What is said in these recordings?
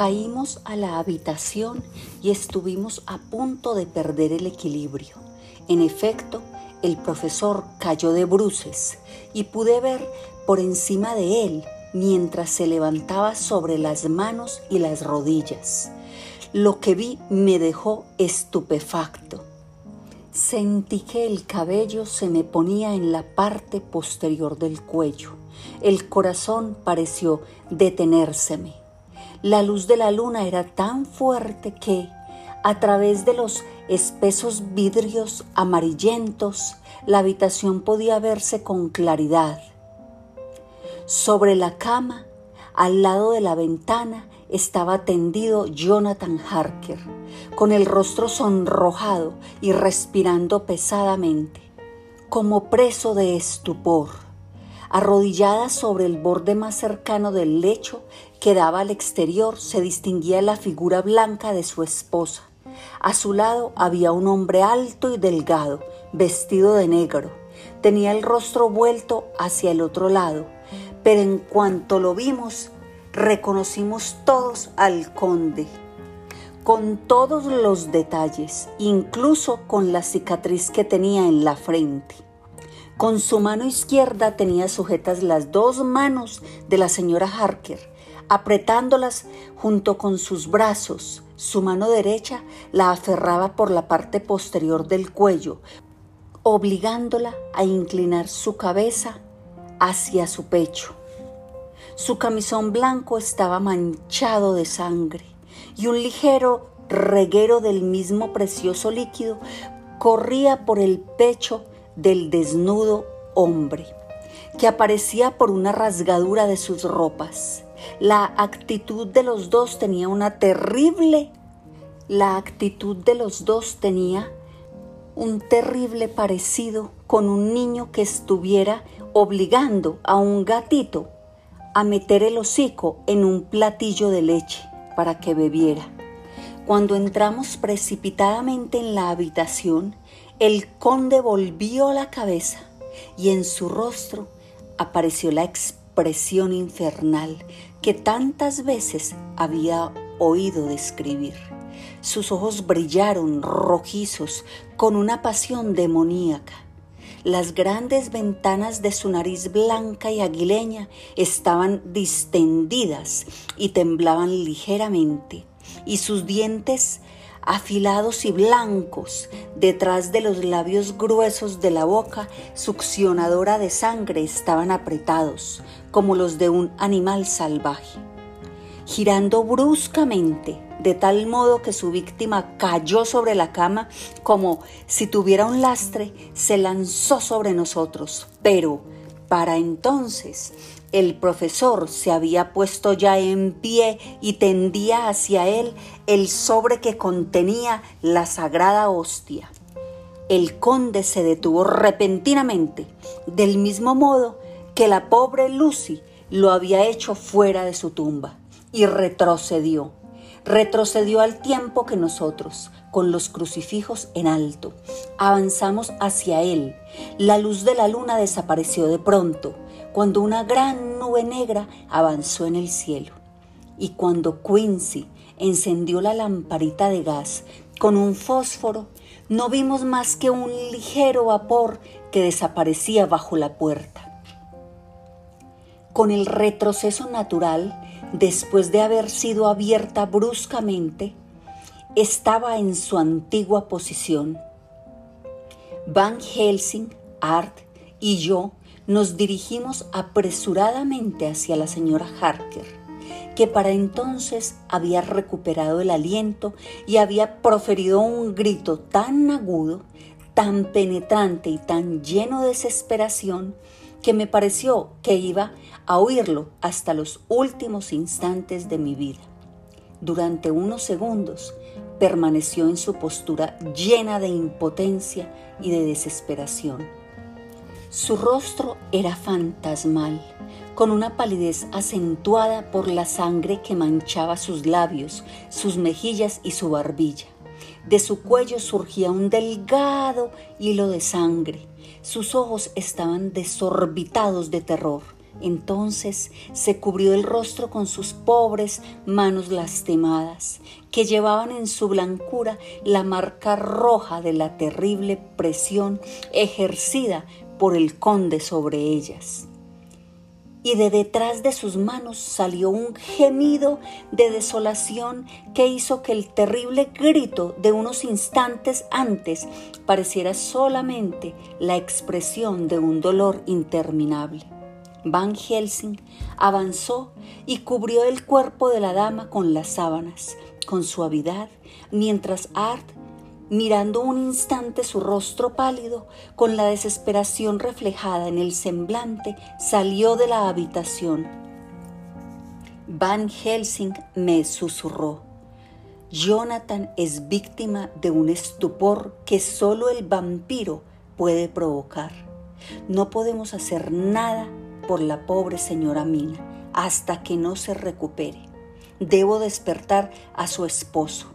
Caímos a la habitación y estuvimos a punto de perder el equilibrio. En efecto, el profesor cayó de bruces y pude ver por encima de él mientras se levantaba sobre las manos y las rodillas. Lo que vi me dejó estupefacto. Sentí que el cabello se me ponía en la parte posterior del cuello. El corazón pareció detenérseme. La luz de la luna era tan fuerte que, a través de los espesos vidrios amarillentos, la habitación podía verse con claridad. Sobre la cama, al lado de la ventana, estaba tendido Jonathan Harker, con el rostro sonrojado y respirando pesadamente, como preso de estupor. Arrodillada sobre el borde más cercano del lecho que daba al exterior, se distinguía la figura blanca de su esposa. A su lado había un hombre alto y delgado, vestido de negro. Tenía el rostro vuelto hacia el otro lado, pero en cuanto lo vimos, reconocimos todos al conde, con todos los detalles, incluso con la cicatriz que tenía en la frente. Con su mano izquierda tenía sujetas las dos manos de la señora Harker, apretándolas junto con sus brazos. Su mano derecha la aferraba por la parte posterior del cuello, obligándola a inclinar su cabeza hacia su pecho. Su camisón blanco estaba manchado de sangre y un ligero reguero del mismo precioso líquido corría por el pecho del desnudo hombre, que aparecía por una rasgadura de sus ropas. La actitud de los dos tenía una terrible, la actitud de los dos tenía un terrible parecido con un niño que estuviera obligando a un gatito a meter el hocico en un platillo de leche para que bebiera. Cuando entramos precipitadamente en la habitación, el conde volvió la cabeza y en su rostro apareció la expresión infernal que tantas veces había oído describir. Sus ojos brillaron rojizos con una pasión demoníaca. Las grandes ventanas de su nariz blanca y aguileña estaban distendidas y temblaban ligeramente, y sus dientes afilados y blancos, detrás de los labios gruesos de la boca succionadora de sangre estaban apretados, como los de un animal salvaje. Girando bruscamente, de tal modo que su víctima cayó sobre la cama como si tuviera un lastre, se lanzó sobre nosotros. Pero, para entonces, el profesor se había puesto ya en pie y tendía hacia él el sobre que contenía la sagrada hostia. El conde se detuvo repentinamente, del mismo modo que la pobre Lucy lo había hecho fuera de su tumba, y retrocedió. Retrocedió al tiempo que nosotros, con los crucifijos en alto, avanzamos hacia él. La luz de la luna desapareció de pronto cuando una gran nube negra avanzó en el cielo y cuando Quincy encendió la lamparita de gas con un fósforo, no vimos más que un ligero vapor que desaparecía bajo la puerta. Con el retroceso natural, después de haber sido abierta bruscamente, estaba en su antigua posición. Van Helsing, Art y yo nos dirigimos apresuradamente hacia la señora Harker, que para entonces había recuperado el aliento y había proferido un grito tan agudo, tan penetrante y tan lleno de desesperación que me pareció que iba a oírlo hasta los últimos instantes de mi vida. Durante unos segundos permaneció en su postura llena de impotencia y de desesperación su rostro era fantasmal, con una palidez acentuada por la sangre que manchaba sus labios, sus mejillas y su barbilla. De su cuello surgía un delgado hilo de sangre. Sus ojos estaban desorbitados de terror, Entonces se cubrió el rostro con sus pobres manos lastimadas, que llevaban en su blancura la marca roja de la terrible presión ejercida por el conde sobre ellas. Y de detrás de sus manos salió un gemido de desolación que hizo que el terrible grito de unos instantes antes pareciera solamente la expresión de un dolor interminable. Van Helsing avanzó y cubrió el cuerpo de la dama con las sábanas, con suavidad, mientras Art, mirando un instante su rostro pálido, con la desesperación reflejada en el semblante, salió de la habitación. Van Helsing me susurró. Jonathan es víctima de un estupor que solo el vampiro puede provocar. No podemos hacer nada por la pobre señora Mina hasta que no se recupere. Debo despertar a su esposo.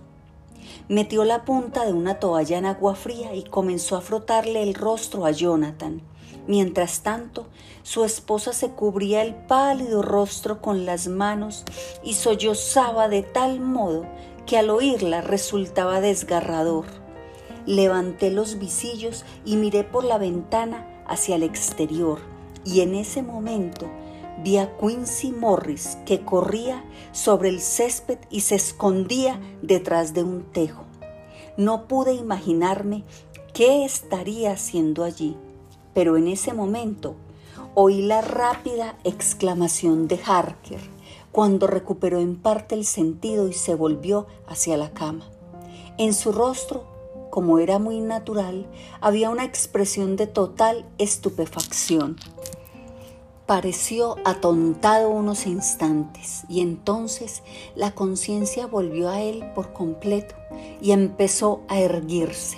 Metió la punta de una toalla en agua fría y comenzó a frotarle el rostro a Jonathan. Mientras tanto, su esposa se cubría el pálido rostro con las manos y sollozaba de tal modo que al oírla resultaba desgarrador. Levanté los visillos y miré por la ventana hacia el exterior y en ese momento vi a Quincy Morris que corría sobre el césped y se escondía detrás de un tejo. No pude imaginarme qué estaría haciendo allí, pero en ese momento oí la rápida exclamación de Harker cuando recuperó en parte el sentido y se volvió hacia la cama. En su rostro, como era muy natural, había una expresión de total estupefacción. Pareció atontado unos instantes y entonces la conciencia volvió a él por completo y empezó a erguirse.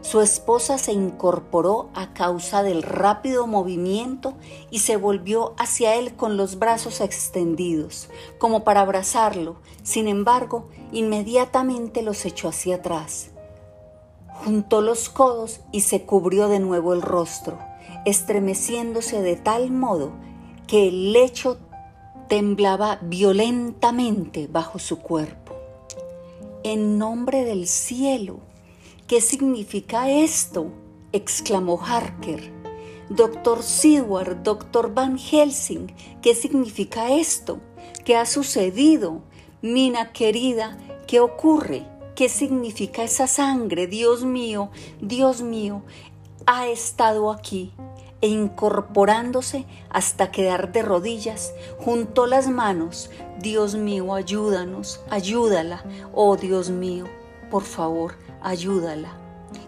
Su esposa se incorporó a causa del rápido movimiento y se volvió hacia él con los brazos extendidos, como para abrazarlo. Sin embargo, inmediatamente los echó hacia atrás. Juntó los codos y se cubrió de nuevo el rostro estremeciéndose de tal modo que el lecho temblaba violentamente bajo su cuerpo. En nombre del cielo, ¿qué significa esto? exclamó Harker. Doctor Seward, doctor Van Helsing, ¿qué significa esto? ¿Qué ha sucedido? Mina querida, ¿qué ocurre? ¿Qué significa esa sangre? Dios mío, Dios mío, ha estado aquí e incorporándose hasta quedar de rodillas, juntó las manos. Dios mío, ayúdanos, ayúdala. Oh Dios mío, por favor, ayúdala.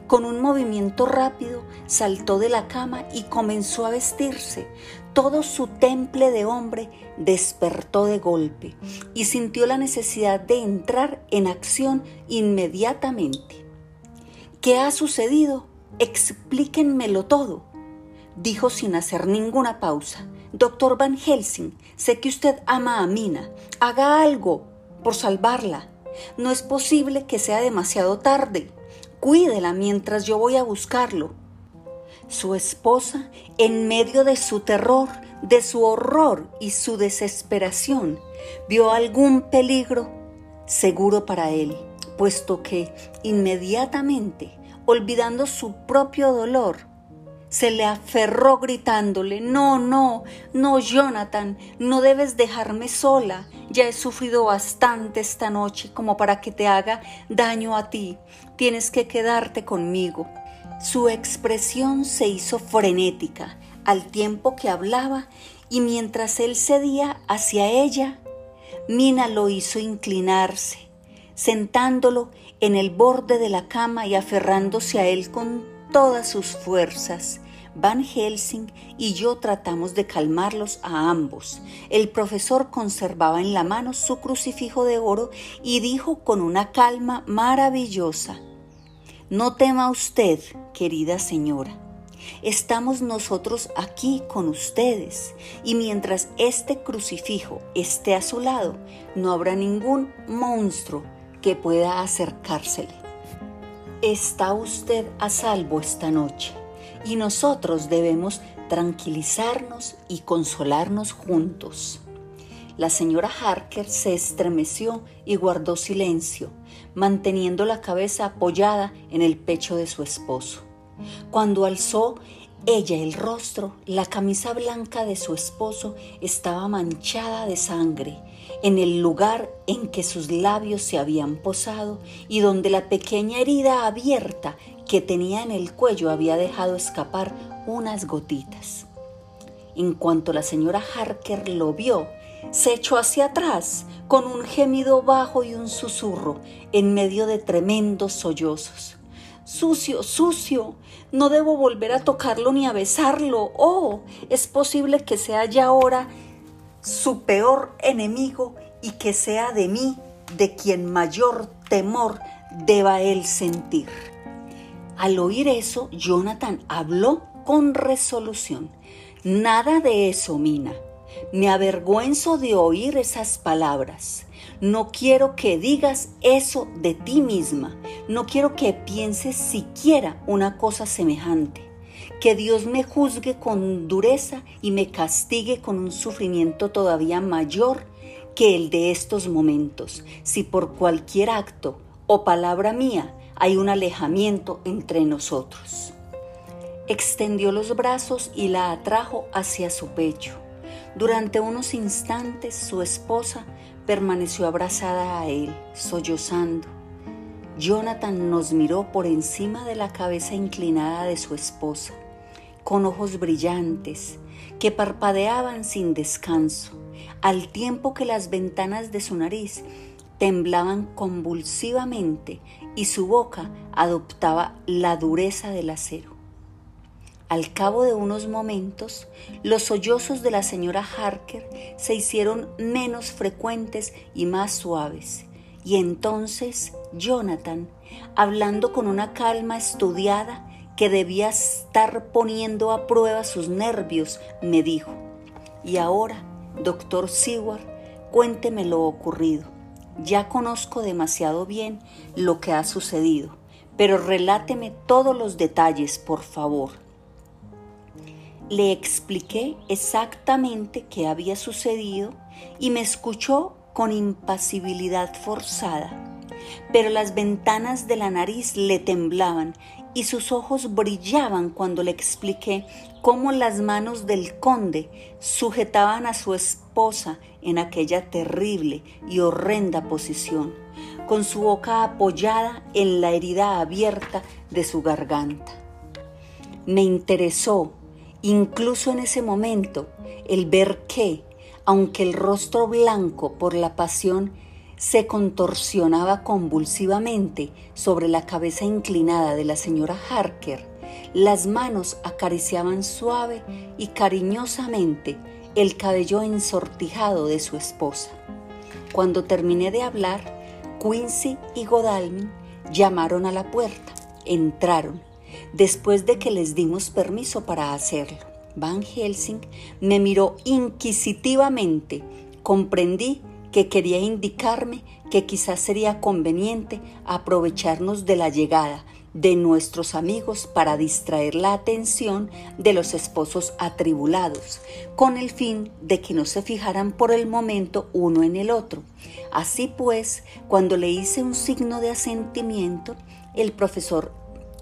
Con un movimiento rápido saltó de la cama y comenzó a vestirse. Todo su temple de hombre despertó de golpe y sintió la necesidad de entrar en acción inmediatamente. ¿Qué ha sucedido? Explíquenmelo todo dijo sin hacer ninguna pausa. Doctor Van Helsing, sé que usted ama a Mina. Haga algo por salvarla. No es posible que sea demasiado tarde. Cuídela mientras yo voy a buscarlo. Su esposa, en medio de su terror, de su horror y su desesperación, vio algún peligro seguro para él, puesto que inmediatamente, olvidando su propio dolor, se le aferró gritándole, no, no, no, Jonathan, no debes dejarme sola. Ya he sufrido bastante esta noche como para que te haga daño a ti. Tienes que quedarte conmigo. Su expresión se hizo frenética al tiempo que hablaba y mientras él cedía hacia ella, Mina lo hizo inclinarse, sentándolo en el borde de la cama y aferrándose a él con todas sus fuerzas. Van Helsing y yo tratamos de calmarlos a ambos. El profesor conservaba en la mano su crucifijo de oro y dijo con una calma maravillosa, No tema usted, querida señora. Estamos nosotros aquí con ustedes y mientras este crucifijo esté a su lado, no habrá ningún monstruo que pueda acercársele. Está usted a salvo esta noche y nosotros debemos tranquilizarnos y consolarnos juntos. La señora Harker se estremeció y guardó silencio, manteniendo la cabeza apoyada en el pecho de su esposo. Cuando alzó ella el rostro, la camisa blanca de su esposo estaba manchada de sangre en el lugar en que sus labios se habían posado y donde la pequeña herida abierta que tenía en el cuello había dejado escapar unas gotitas. En cuanto la señora Harker lo vio, se echó hacia atrás con un gemido bajo y un susurro en medio de tremendos sollozos. Sucio, sucio, no debo volver a tocarlo ni a besarlo. Oh, es posible que sea ya ahora su peor enemigo y que sea de mí de quien mayor temor deba él sentir. Al oír eso, Jonathan habló con resolución. Nada de eso, Mina. Me avergüenzo de oír esas palabras. No quiero que digas eso de ti misma. No quiero que pienses siquiera una cosa semejante. Que Dios me juzgue con dureza y me castigue con un sufrimiento todavía mayor que el de estos momentos, si por cualquier acto o palabra mía hay un alejamiento entre nosotros. Extendió los brazos y la atrajo hacia su pecho. Durante unos instantes su esposa permaneció abrazada a él, sollozando. Jonathan nos miró por encima de la cabeza inclinada de su esposa, con ojos brillantes que parpadeaban sin descanso, al tiempo que las ventanas de su nariz temblaban convulsivamente y su boca adoptaba la dureza del acero. Al cabo de unos momentos, los sollozos de la señora Harker se hicieron menos frecuentes y más suaves, y entonces Jonathan, hablando con una calma estudiada que debía estar poniendo a prueba sus nervios, me dijo, y ahora, doctor Seward, cuénteme lo ocurrido. Ya conozco demasiado bien lo que ha sucedido, pero reláteme todos los detalles, por favor. Le expliqué exactamente qué había sucedido y me escuchó con impasibilidad forzada. Pero las ventanas de la nariz le temblaban y sus ojos brillaban cuando le expliqué cómo las manos del conde sujetaban a su esposa en aquella terrible y horrenda posición, con su boca apoyada en la herida abierta de su garganta. Me interesó Incluso en ese momento, el ver que, aunque el rostro blanco por la pasión se contorsionaba convulsivamente sobre la cabeza inclinada de la señora Harker, las manos acariciaban suave y cariñosamente el cabello ensortijado de su esposa. Cuando terminé de hablar, Quincy y Godalming llamaron a la puerta, entraron después de que les dimos permiso para hacerlo. Van Helsing me miró inquisitivamente. Comprendí que quería indicarme que quizás sería conveniente aprovecharnos de la llegada de nuestros amigos para distraer la atención de los esposos atribulados, con el fin de que no se fijaran por el momento uno en el otro. Así pues, cuando le hice un signo de asentimiento, el profesor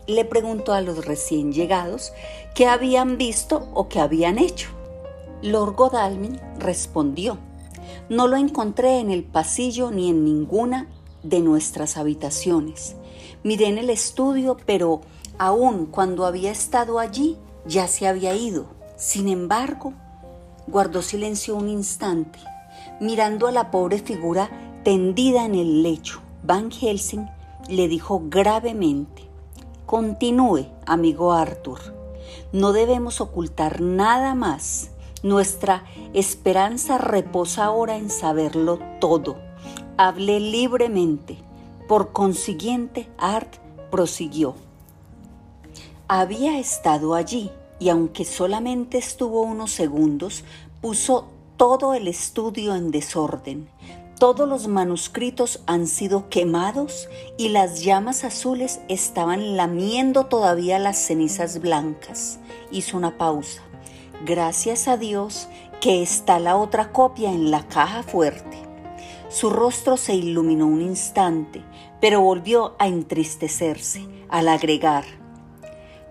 le preguntó a los recién llegados qué habían visto o qué habían hecho. Lord Godalming respondió, no lo encontré en el pasillo ni en ninguna de nuestras habitaciones. Miré en el estudio, pero aún cuando había estado allí ya se había ido. Sin embargo, guardó silencio un instante, mirando a la pobre figura tendida en el lecho. Van Helsing le dijo gravemente, Continúe, amigo Arthur. No debemos ocultar nada más. Nuestra esperanza reposa ahora en saberlo todo. Hablé libremente. Por consiguiente, Art prosiguió. Había estado allí y aunque solamente estuvo unos segundos, puso todo el estudio en desorden. Todos los manuscritos han sido quemados y las llamas azules estaban lamiendo todavía las cenizas blancas. Hizo una pausa. Gracias a Dios que está la otra copia en la caja fuerte. Su rostro se iluminó un instante, pero volvió a entristecerse al agregar,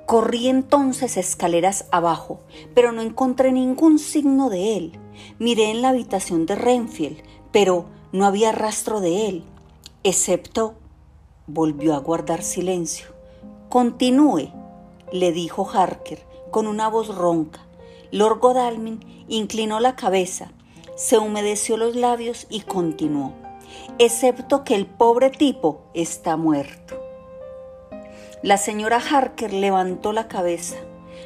Corrí entonces escaleras abajo, pero no encontré ningún signo de él. Miré en la habitación de Renfield, pero no había rastro de él, excepto... Volvió a guardar silencio. Continúe, le dijo Harker con una voz ronca. Lord Godalming inclinó la cabeza, se humedeció los labios y continuó, excepto que el pobre tipo está muerto. La señora Harker levantó la cabeza,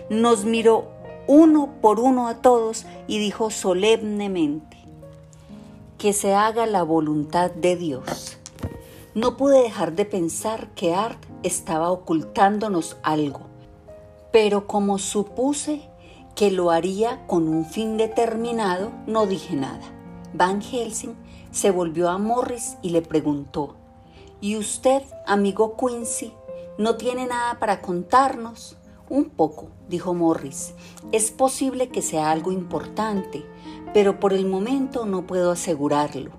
nos miró uno por uno a todos y dijo solemnemente, que se haga la voluntad de Dios. No pude dejar de pensar que Art estaba ocultándonos algo, pero como supuse que lo haría con un fin determinado, no dije nada. Van Helsing se volvió a Morris y le preguntó, ¿Y usted, amigo Quincy, no tiene nada para contarnos? Un poco, dijo Morris. Es posible que sea algo importante, pero por el momento no puedo asegurarlo.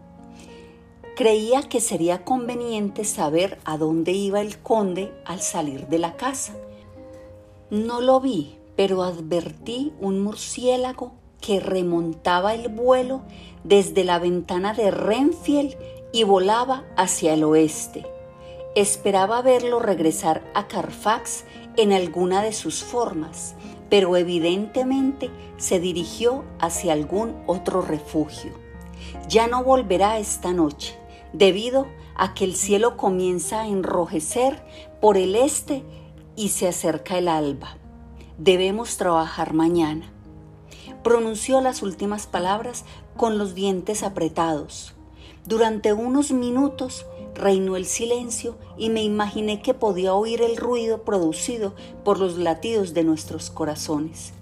Creía que sería conveniente saber a dónde iba el conde al salir de la casa. No lo vi, pero advertí un murciélago que remontaba el vuelo desde la ventana de Renfield y volaba hacia el oeste. Esperaba verlo regresar a Carfax en alguna de sus formas, pero evidentemente se dirigió hacia algún otro refugio. Ya no volverá esta noche, debido a que el cielo comienza a enrojecer por el este y se acerca el alba. Debemos trabajar mañana. Pronunció las últimas palabras con los dientes apretados. Durante unos minutos reinó el silencio y me imaginé que podía oír el ruido producido por los latidos de nuestros corazones.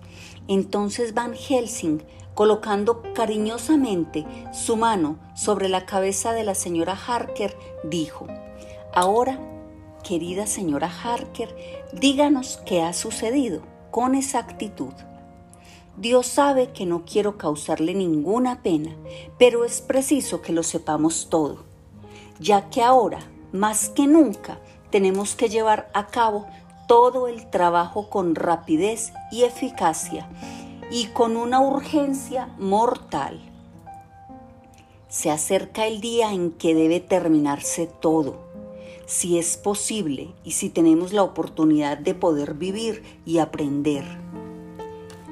Entonces Van Helsing, colocando cariñosamente su mano sobre la cabeza de la señora Harker, dijo, Ahora, querida señora Harker, díganos qué ha sucedido con exactitud. Dios sabe que no quiero causarle ninguna pena, pero es preciso que lo sepamos todo, ya que ahora, más que nunca, tenemos que llevar a cabo todo el trabajo con rapidez y eficacia y con una urgencia mortal. Se acerca el día en que debe terminarse todo, si es posible y si tenemos la oportunidad de poder vivir y aprender.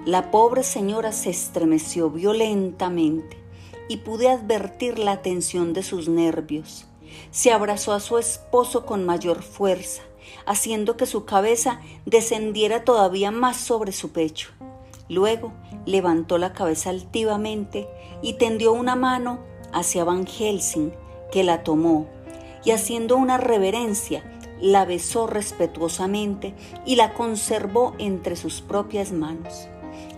La pobre señora se estremeció violentamente y pude advertir la tensión de sus nervios. Se abrazó a su esposo con mayor fuerza, haciendo que su cabeza descendiera todavía más sobre su pecho. Luego levantó la cabeza altivamente y tendió una mano hacia Van Helsing, que la tomó, y haciendo una reverencia, la besó respetuosamente y la conservó entre sus propias manos.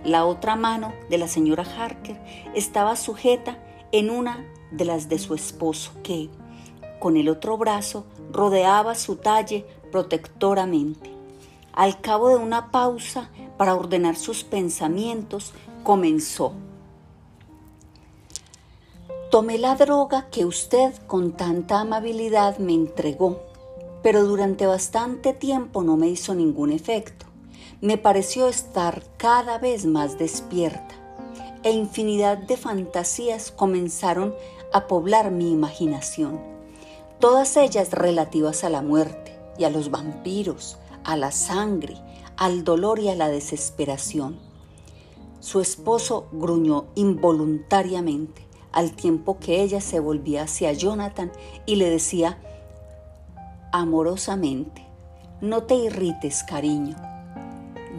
La otra mano de la señora Harker estaba sujeta en una de las de su esposo, que, con el otro brazo, rodeaba su talle protectoramente. Al cabo de una pausa para ordenar sus pensamientos, comenzó. Tomé la droga que usted con tanta amabilidad me entregó, pero durante bastante tiempo no me hizo ningún efecto. Me pareció estar cada vez más despierta e infinidad de fantasías comenzaron a poblar mi imaginación, todas ellas relativas a la muerte y a los vampiros, a la sangre, al dolor y a la desesperación. Su esposo gruñó involuntariamente al tiempo que ella se volvía hacia Jonathan y le decía amorosamente, no te irrites, cariño,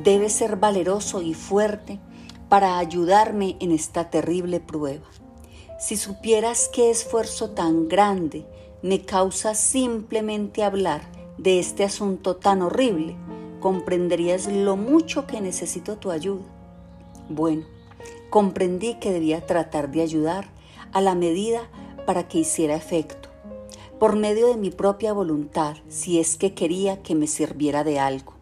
Debes ser valeroso y fuerte para ayudarme en esta terrible prueba. Si supieras qué esfuerzo tan grande me causa simplemente hablar de este asunto tan horrible, comprenderías lo mucho que necesito tu ayuda. Bueno, comprendí que debía tratar de ayudar a la medida para que hiciera efecto, por medio de mi propia voluntad, si es que quería que me sirviera de algo.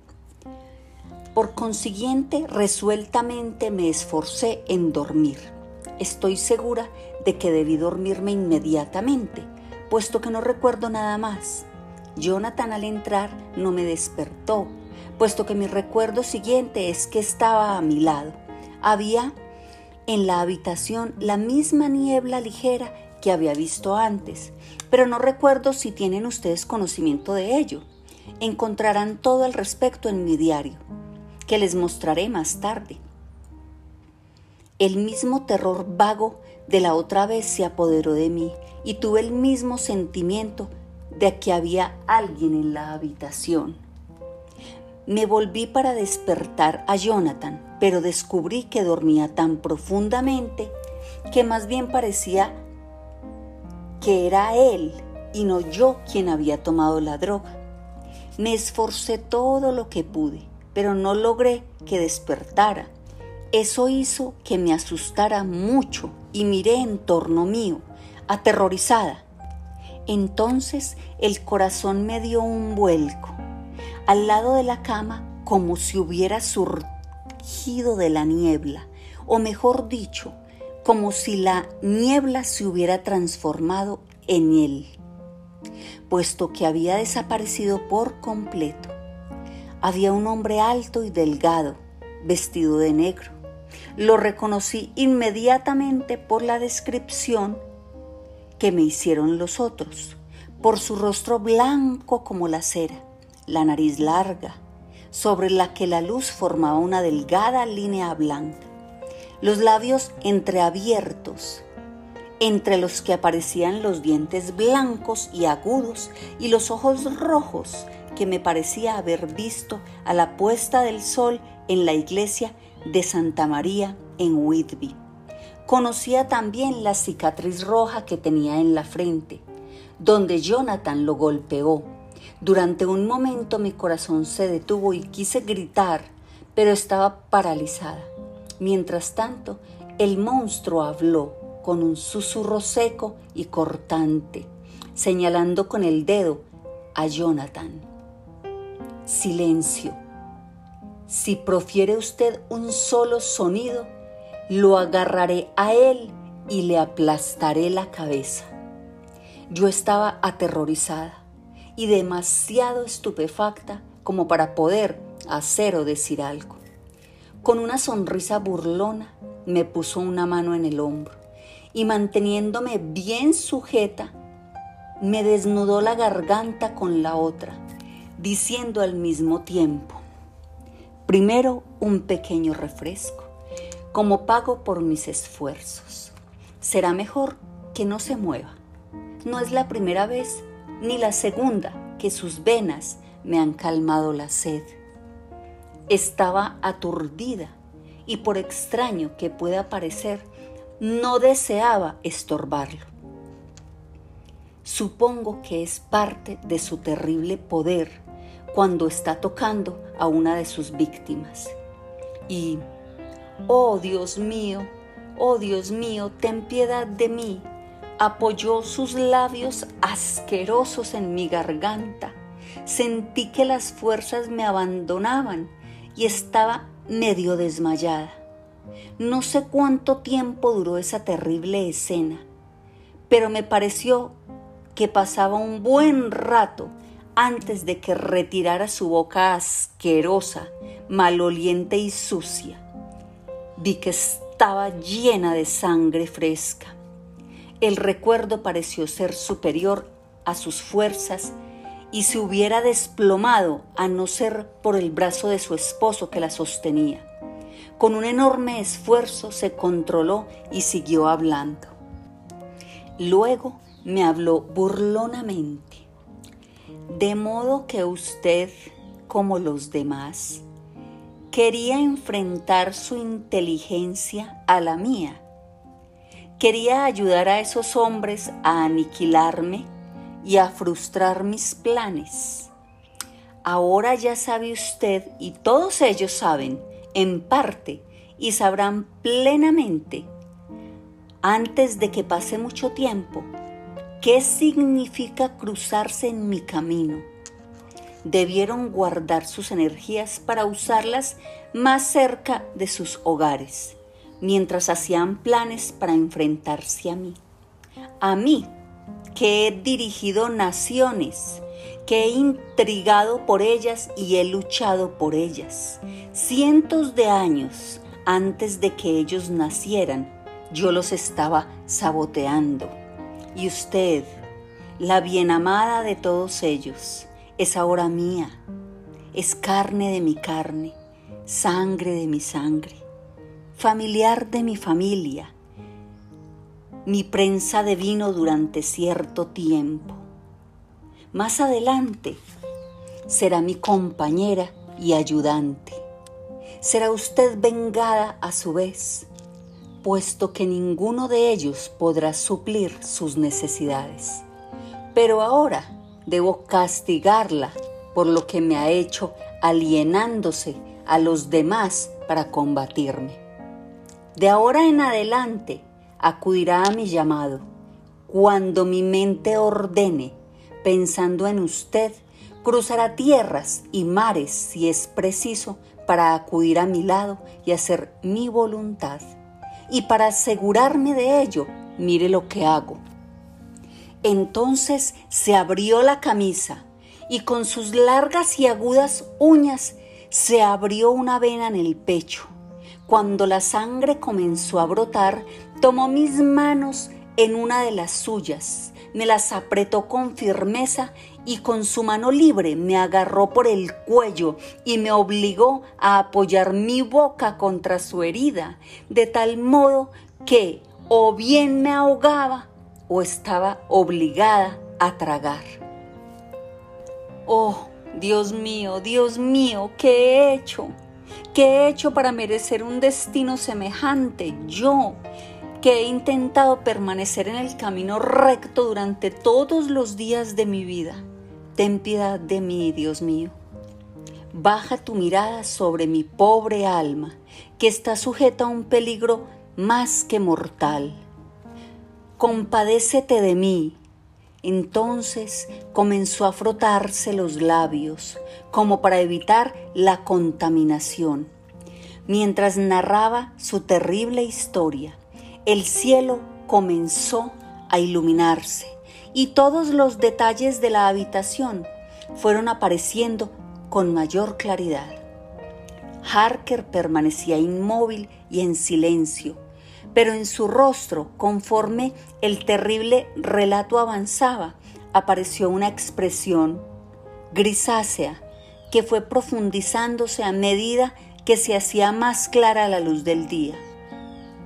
Por consiguiente, resueltamente me esforcé en dormir. Estoy segura de que debí dormirme inmediatamente, puesto que no recuerdo nada más. Jonathan al entrar no me despertó, puesto que mi recuerdo siguiente es que estaba a mi lado. Había en la habitación la misma niebla ligera que había visto antes, pero no recuerdo si tienen ustedes conocimiento de ello. Encontrarán todo al respecto en mi diario, que les mostraré más tarde. El mismo terror vago de la otra vez se apoderó de mí y tuve el mismo sentimiento de que había alguien en la habitación. Me volví para despertar a Jonathan, pero descubrí que dormía tan profundamente que más bien parecía que era él y no yo quien había tomado la droga. Me esforcé todo lo que pude, pero no logré que despertara. Eso hizo que me asustara mucho y miré en torno mío, aterrorizada. Entonces el corazón me dio un vuelco. Al lado de la cama, como si hubiera de la niebla, o mejor dicho, como si la niebla se hubiera transformado en él, puesto que había desaparecido por completo. Había un hombre alto y delgado, vestido de negro. Lo reconocí inmediatamente por la descripción que me hicieron los otros, por su rostro blanco como la cera, la nariz larga, sobre la que la luz formaba una delgada línea blanca los labios entreabiertos, entre los que aparecían los dientes blancos y agudos y los ojos rojos que me parecía haber visto a la puesta del sol en la iglesia de Santa María en Whitby. Conocía también la cicatriz roja que tenía en la frente, donde Jonathan lo golpeó. Durante un momento mi corazón se detuvo y quise gritar, pero estaba paralizada. Mientras tanto, el monstruo habló con un susurro seco y cortante, señalando con el dedo a Jonathan. Silencio. Si profiere usted un solo sonido, lo agarraré a él y le aplastaré la cabeza. Yo estaba aterrorizada y demasiado estupefacta como para poder hacer o decir algo. Con una sonrisa burlona me puso una mano en el hombro y manteniéndome bien sujeta, me desnudó la garganta con la otra, diciendo al mismo tiempo, primero un pequeño refresco, como pago por mis esfuerzos. Será mejor que no se mueva. No es la primera vez ni la segunda que sus venas me han calmado la sed. Estaba aturdida y por extraño que pueda parecer, no deseaba estorbarlo. Supongo que es parte de su terrible poder cuando está tocando a una de sus víctimas. Y, oh Dios mío, oh Dios mío, ten piedad de mí, apoyó sus labios asquerosos en mi garganta. Sentí que las fuerzas me abandonaban y estaba medio desmayada. No sé cuánto tiempo duró esa terrible escena, pero me pareció que pasaba un buen rato antes de que retirara su boca asquerosa, maloliente y sucia. Vi que estaba llena de sangre fresca. El recuerdo pareció ser superior a sus fuerzas y se hubiera desplomado a no ser por el brazo de su esposo que la sostenía. Con un enorme esfuerzo se controló y siguió hablando. Luego me habló burlonamente. De modo que usted, como los demás, quería enfrentar su inteligencia a la mía. Quería ayudar a esos hombres a aniquilarme y a frustrar mis planes. Ahora ya sabe usted y todos ellos saben, en parte, y sabrán plenamente, antes de que pase mucho tiempo, qué significa cruzarse en mi camino. debieron guardar sus energías para usarlas más cerca de sus hogares, mientras hacían planes para enfrentarse a mí. A mí, que he dirigido naciones, que he intrigado por ellas y he luchado por ellas. Cientos de años antes de que ellos nacieran, yo los estaba saboteando. Y usted, la bien amada de todos ellos, es ahora mía, es carne de mi carne, sangre de mi sangre, familiar de mi familia, mi prensa de vino durante cierto tiempo. Más adelante será mi compañera y ayudante. Será usted vengada a su vez, puesto que ninguno de ellos podrá suplir sus necesidades. Pero ahora debo castigarla por lo que me ha hecho alienándose a los demás para combatirme. De ahora en adelante acudirá a mi llamado cuando mi mente ordene, pensando en usted, cruzará tierras y mares si es preciso para acudir a mi lado y hacer mi voluntad. Y para asegurarme de ello, mire lo que hago entonces se abrió la camisa y con sus largas y agudas uñas se abrió una vena en el pecho. Cuando la sangre comenzó a brotar, tomó mis manos en una de las suyas, me las apretó con firmeza y con su mano libre me agarró por el cuello y me obligó a apoyar mi boca contra su herida, de tal modo que o bien me ahogaba o estaba obligada a tragar. Oh, Dios mío, Dios mío, ¿qué he hecho? ¿Qué he hecho para merecer un destino semejante? Yo, que he intentado permanecer en el camino recto durante todos los días de mi vida. Ten piedad de mí, Dios mío. Baja tu mirada sobre mi pobre alma, que está sujeta a un peligro más que mortal compadécete de mí. Entonces comenzó a frotarse los labios, como para evitar la contaminación. Mientras narraba su terrible historia, el cielo comenzó a iluminarse y todos los detalles de la habitación fueron apareciendo con mayor claridad. Harker permanecía inmóvil y en silencio, pero en su rostro, conforme el terrible relato avanzaba, apareció una expresión grisácea que fue profundizándose a medida que se hacía más clara la luz del día,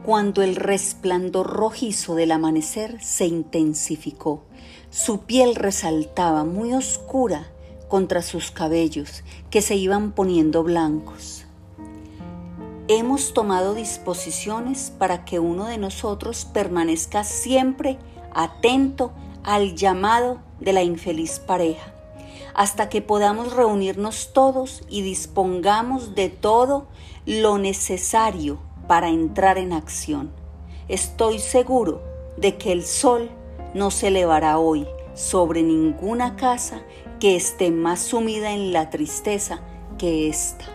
cuando el resplandor rojizo del amanecer se intensificó. Su piel resaltaba muy oscura contra sus cabellos que se iban poniendo blancos hemos tomado disposiciones para que uno de nosotros permanezca siempre atento al llamado de la infeliz pareja, hasta que podamos reunirnos todos y dispongamos de todo lo necesario para entrar en acción. Estoy seguro de que el sol no se elevará hoy sobre ninguna casa que esté más sumida en la tristeza que esta.